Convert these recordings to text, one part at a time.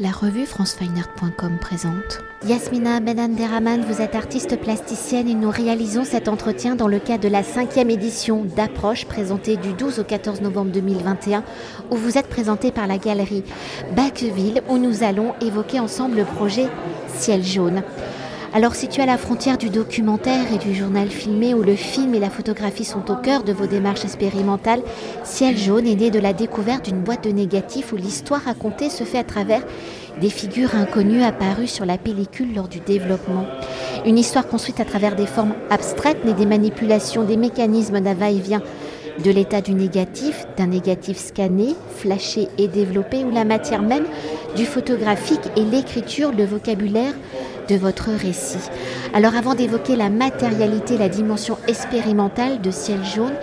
La revue francefineart.com présente. Yasmina Benanderaman, vous êtes artiste plasticienne et nous réalisons cet entretien dans le cadre de la cinquième édition d'Approche présentée du 12 au 14 novembre 2021 où vous êtes présentée par la galerie Bacqueville où nous allons évoquer ensemble le projet Ciel jaune. Alors situé à la frontière du documentaire et du journal filmé où le film et la photographie sont au cœur de vos démarches expérimentales, Ciel jaune est né de la découverte d'une boîte de négatifs où l'histoire racontée se fait à travers des figures inconnues apparues sur la pellicule lors du développement. Une histoire construite à travers des formes abstraites mais des manipulations, des mécanismes d'un va-et-vient de l'état du négatif, d'un négatif scanné, flashé et développé, où la matière même du photographique et l'écriture, le vocabulaire de votre récit. Alors avant d'évoquer la matérialité, la dimension expérimentale de Ciel jaune,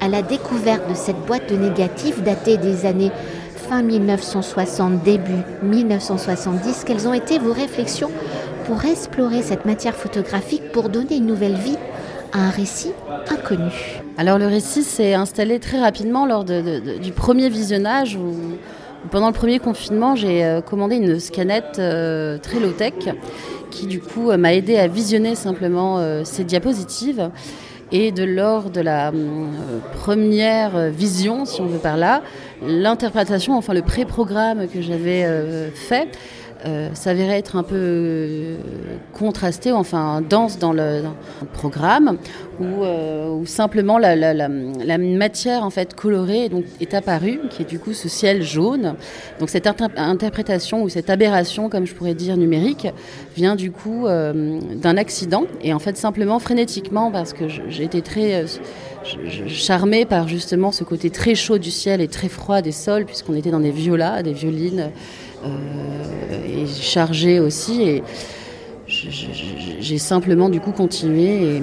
à la découverte de cette boîte de négatifs datée des années fin 1960, début 1970, quelles ont été vos réflexions pour explorer cette matière photographique pour donner une nouvelle vie à un récit inconnu? Alors le récit s'est installé très rapidement lors du premier visionnage où pendant le premier confinement, j'ai euh, commandé une scanette euh, très low-tech qui du coup euh, m'a aidé à visionner simplement ces diapositives. Et de lors de la première vision, si on veut par là, l'interprétation, enfin le pré-programme que j'avais fait, euh, s'avérait être un peu euh, contrasté, enfin dense dans le, programme, où, euh, simplement la, matière en fait colorée est apparue, qui est du coup ce ciel jaune. Donc cette interprétation ou cette aberration, comme je pourrais dire numérique, vient du coup d'un accident et en fait simplement frénétiquement parce que j'ai été très charmée par justement ce côté très chaud du ciel et très froid des sols, puisqu'on était dans des violas, des violines. Euh, et chargé aussi. Et j'ai simplement du coup continué et,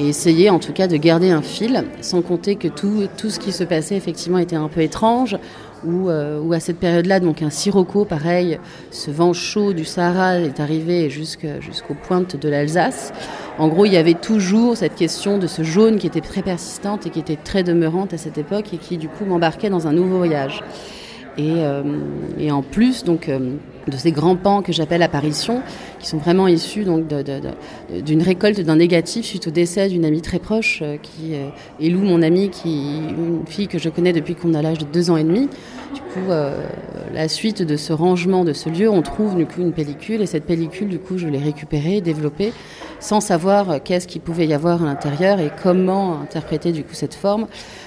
essayé en tout cas de garder un fil, sans compter que tout, tout ce qui se passait effectivement était un peu étrange. Ou euh, à cette période-là, donc un sirocco, pareil, ce vent chaud du Sahara est arrivé jusqu'aux pointes de l'Alsace. En gros, il y avait toujours cette question de ce jaune qui était très persistante et qui était très demeurante à cette époque et qui du coup m'embarquait dans un nouveau voyage. Euh, et, en plus donc, euh, de ces grands pans que j'appelle apparitions, qui sont vraiment issus donc, d'une récolte d'un négatif suite au décès d'une amie très proche, euh, qui est Lou, mon amie, qui, une fille que je connais depuis qu'on a l'âge de deux ans et demi. Du coup, la suite de ce rangement de ce lieu, on trouve une pellicule, et cette pellicule, du coup, je l'ai récupérée, développée, sans savoir qu'est-ce qu'il pouvait y avoir à l'intérieur et comment interpréter du coup cette forme.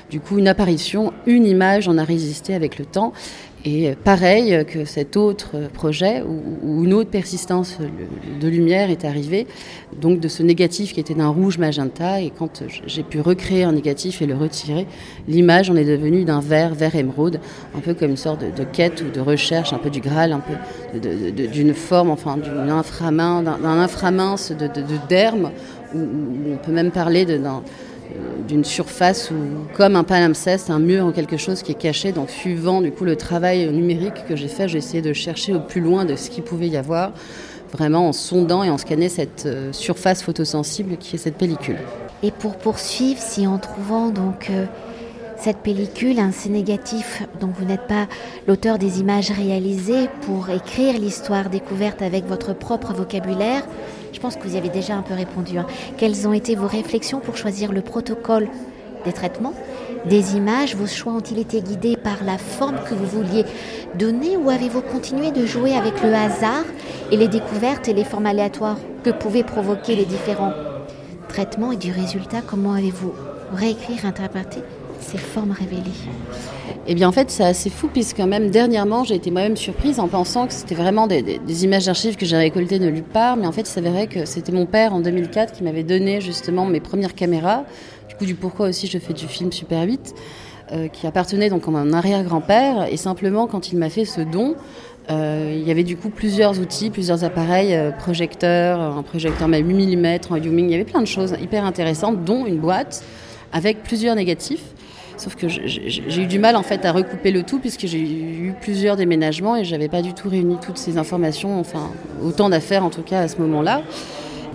Du coup, une apparition, une image en a résisté avec le temps. Et pareil que cet autre projet, où, une autre persistance de lumière est arrivée, donc de ce négatif qui était d'un rouge magenta, et quand j'ai pu recréer un négatif et le retirer, l'image en est devenue d'un vert, vert émeraude, un peu comme une sorte de, quête ou de recherche, un peu du Graal, un peu d'une forme, enfin d'un inframin, d'un inframince de, derme, où, on peut même parler d'un d'une surface ou comme un palimpseste, un mur ou quelque chose qui est caché. Donc suivant du coup le travail numérique que j'ai fait, j'ai essayé de chercher au plus loin de ce qu'il pouvait y avoir, vraiment en sondant et en scannant cette euh, surface photosensible qui est cette pellicule. Et pour poursuivre, si en trouvant donc euh, cette pellicule, un C négatif, donc vous n'êtes pas l'auteur des images réalisées pour écrire l'histoire découverte avec votre propre vocabulaire, je pense que vous y avez déjà un peu répondu. Hein. Quelles ont été vos réflexions pour choisir le protocole des traitements, des images Vos choix ont-ils été guidés par la forme que vous vouliez donner ou avez-vous continué de jouer avec le hasard et les découvertes et les formes aléatoires que pouvaient provoquer les différents traitements et du résultat? Comment avez-vous réécrit, interprété ces formes révélées Eh bien, en fait, c'est assez fou, puisque même dernièrement, j'ai été moi-même surprise en pensant que c'était vraiment des, images d'archives que j'ai récoltées de nulle part. Mais en fait, il s'avérait que c'était mon père en 2004 qui m'avait donné justement mes premières caméras. Du coup, du pourquoi aussi je fais du film Super 8, euh, qui appartenait donc à mon arrière-grand-père. Et simplement, quand il m'a fait ce don, euh, il y avait du coup plusieurs outils, plusieurs appareils, euh, projecteurs, un projecteur même 8 mm, en Youming, il y avait plein de choses hyper intéressantes, dont une boîte avec plusieurs négatifs. Sauf que j'ai eu du mal en fait à recouper le tout puisque j'ai eu plusieurs déménagements et j'avais pas du tout réuni toutes ces informations, enfin autant d'affaires en tout cas à ce moment-là.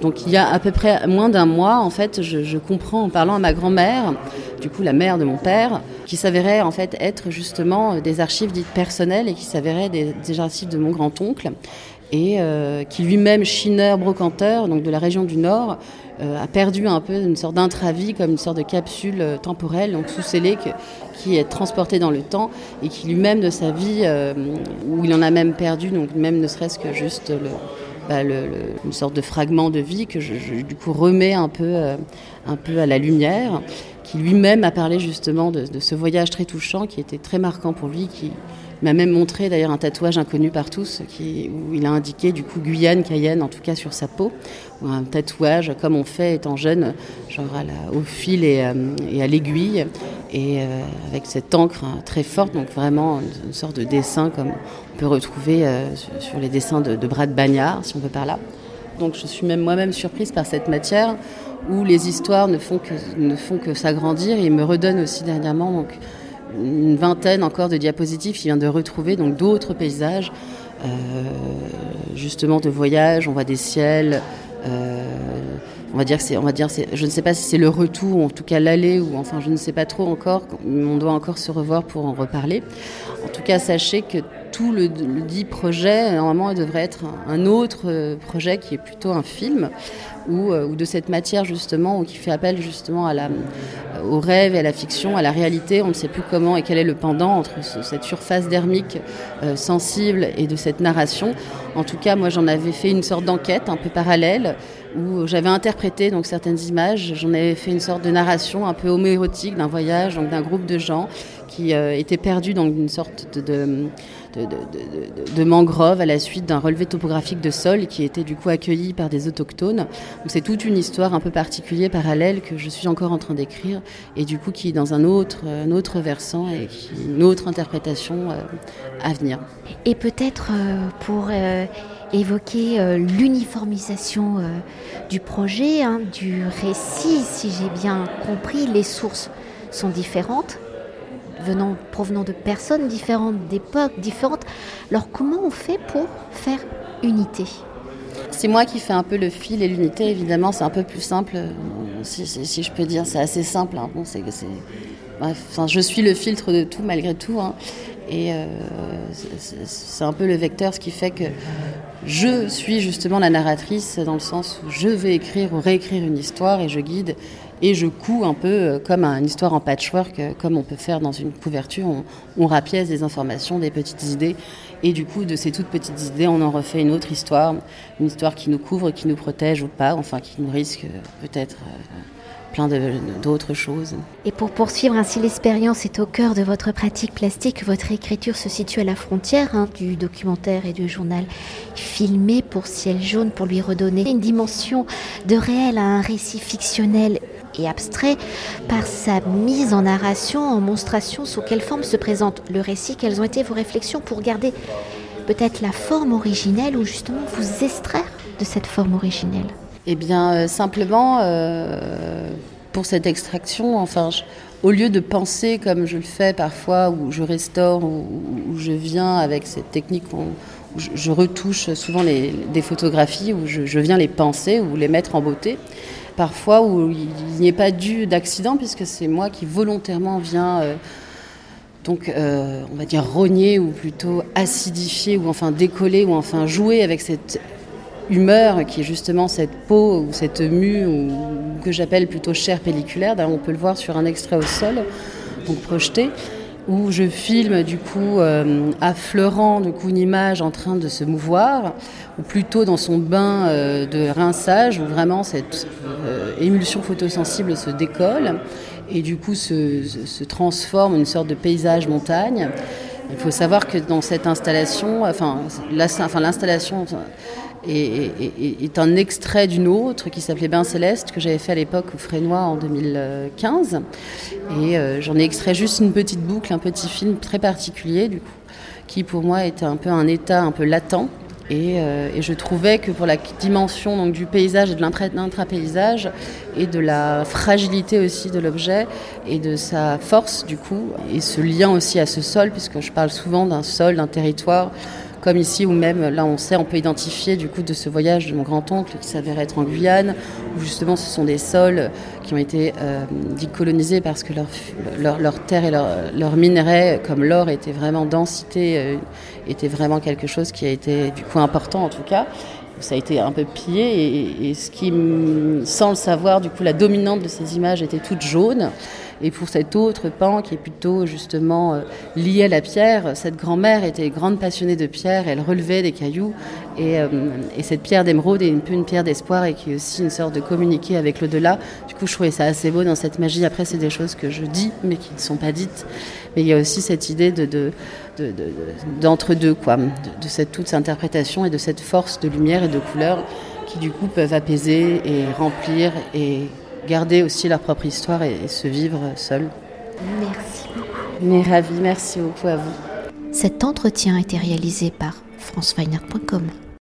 Donc il y a à peu près moins d'un mois, en fait, je, comprends en parlant à ma grand-mère, du coup la mère de mon père, qui s'avérait en fait être justement des archives dites personnelles et qui s'avéraient des, des archives de mon grand-oncle et euh, qui lui-même, chineur, brocanteur, donc de la région du Nord, euh, a perdu un peu une sorte d'intravie, comme une sorte de capsule euh, temporelle, donc sous scellée, qui est transportée dans le temps et qui lui-même de sa vie, où il en a même perdu, donc même ne serait-ce que juste bah, une sorte de fragment de vie que je, du coup remets un peu, un peu à la lumière, qui lui-même a parlé justement de, de, ce voyage très touchant qui était très marquant pour lui, qui, m'a même montré d'ailleurs un tatouage inconnu par tous qui, où il a indiqué du coup Guyane, Cayenne, en tout cas sur sa peau, un tatouage comme on fait étant jeune, genre au fil et, euh, à l'aiguille, et euh, avec cette encre hein, très forte, donc vraiment une, sorte de dessin comme on peut retrouver euh, sur les dessins de, de Brad Bagnard, si on veut par là. Donc je suis même moi-même surprise par cette matière où les histoires ne font que, ne font que s'agrandir et il me redonne aussi dernièrement donc, une vingtaine encore de diapositives qui vient de retrouver donc d'autres paysages, euh, justement de voyage. On voit des ciels. Euh, on va dire c'est, on va dire je ne sais pas si c'est le retour ou en tout cas l'aller ou enfin je ne sais pas trop encore. On doit encore se revoir pour en reparler. En tout cas, sachez que tout le, dit projet, normalement, devrait être un autre projet qui est plutôt un film ou, euh, ou de cette matière justement, ou qui fait appel justement à la, au rêve et à la fiction, à la réalité. On ne sait plus comment et quel est le pendant entre cette surface dermique euh, sensible et de cette narration. En tout cas, moi, j'en avais fait une sorte d'enquête un peu parallèle où j'avais interprété donc certaines images. J'en avais fait une sorte de narration un peu homoérotique d'un voyage, donc d'un groupe de gens qui euh, étaient perdus dans une sorte de de, mangroves à la suite d'un relevé topographique de sol qui était du coup accueilli par des autochtones. c'est toute une histoire un peu particulière, parallèle, que je suis encore en train d'écrire et du coup qui est dans un autre, un autre versant et une autre interprétation euh, à venir. Et peut-être euh, pour euh, évoquer l'uniformisation du projet, hein, du récit, si j'ai bien compris, les sources sont différentes venant, provenant de personnes différentes, d'époques différentes. Alors comment on fait pour faire unité? C'est moi qui fais un peu le fil et l'unité, évidemment, c'est un peu plus simple, si, je peux dire, c'est assez simple. Hein. Bon, c'est, enfin, je suis le filtre de tout malgré tout. Hein. Et euh, c'est un peu le vecteur, ce qui fait que je suis justement la narratrice dans le sens où je vais écrire ou réécrire une histoire et je guide et je couds un peu euh, comme une histoire en patchwork, euh, comme on peut faire dans une couverture. On, on rapièce des informations, des petites idées, et du coup, de ces toutes petites idées, on en refait une autre histoire, une histoire qui nous couvre, qui nous protège ou pas, enfin qui nous risque euh, peut-être plein d'autres choses. Et pour poursuivre ainsi l'expérience est au cœur de votre pratique plastique, votre écriture se situe à la frontière hein, du documentaire et du journal filmé pour Ciel jaune pour lui redonner une dimension de réel à un récit fictionnel et abstrait par sa mise en narration, en monstration, sous quelle forme se présente le récit, quelles ont été vos réflexions pour garder peut-être la forme originelle ou justement vous extraire de cette forme originelle? Eh bien, euh, simplement, euh, pour cette extraction, enfin, au lieu de penser comme je le fais parfois, où je restaure, où, je viens avec cette technique où je, retouche souvent des photographies, où je viens les penser ou les mettre en beauté parfois où il n'y est pas dû d'accident, puisque c'est moi qui volontairement viens, euh, donc, euh, on va dire, rogner ou plutôt acidifier ou enfin décoller ou enfin jouer avec cette humeur qui est justement cette peau ou cette mue que j'appelle plutôt chair pelliculaire. on peut le voir sur un extrait au sol, donc projeté où je filme du coup euh, affleurant du coup une image en train de se mouvoir, ou plutôt dans son bain euh, de rinçage, où vraiment cette euh, émulsion photosensible se décolle et du coup se, se, transforme en une sorte de paysage montagne. Il faut savoir que dans cette installation, enfin l'installation est, un extrait d'une autre qui s'appelait Bain Céleste, que j'avais fait à l'époque au Frénois en 2015. Et euh, j'en ai extrait juste une petite boucle, un petit film très particulier, du coup, qui pour moi était un peu un état un peu latent. Et, euh, je trouvais que pour la dimension donc, du paysage et de l'intrapaysage et de la fragilité aussi de l'objet et de sa force du coup et ce lien aussi à ce sol puisque je parle souvent d'un sol, d'un territoire comme ici où même là on sait, on peut identifier du coup de ce voyage de mon grand-oncle qui s'avère être en Guyane, où justement ce sont des sols qui ont été euh, dits colonisés parce que leur, leur, leur terre et leurs leur minerais, comme l'or, était vraiment densité, euh, était vraiment quelque chose qui a été du coup important en tout cas ça a été un peu pillé et, et ce qui, sans le savoir, du coup, la dominante de ces images était toute jaune. Et pour cet autre pan qui est plutôt justement euh, lié à la pierre, cette grand-mère était grande passionnée de pierre, elle relevait des cailloux et, euh, et cette pierre d'émeraude est un peu une pierre d'espoir et qui est aussi une sorte de communiquer avec l'au-delà. Du coup, je trouvais ça assez beau dans cette magie. Après, c'est des choses que je dis mais qui ne sont pas dites. Mais il y a aussi cette idée de, de d'entre-deux, quoi, de, de, cette toute cette interprétation et de cette force de lumière et de couleur qui du coup peuvent apaiser et remplir et garder aussi leur propre histoire et, et se vivre seul. Merci beaucoup. Mais ravi, merci beaucoup à vous. Cet entretien a été réalisé par franceweiner.com.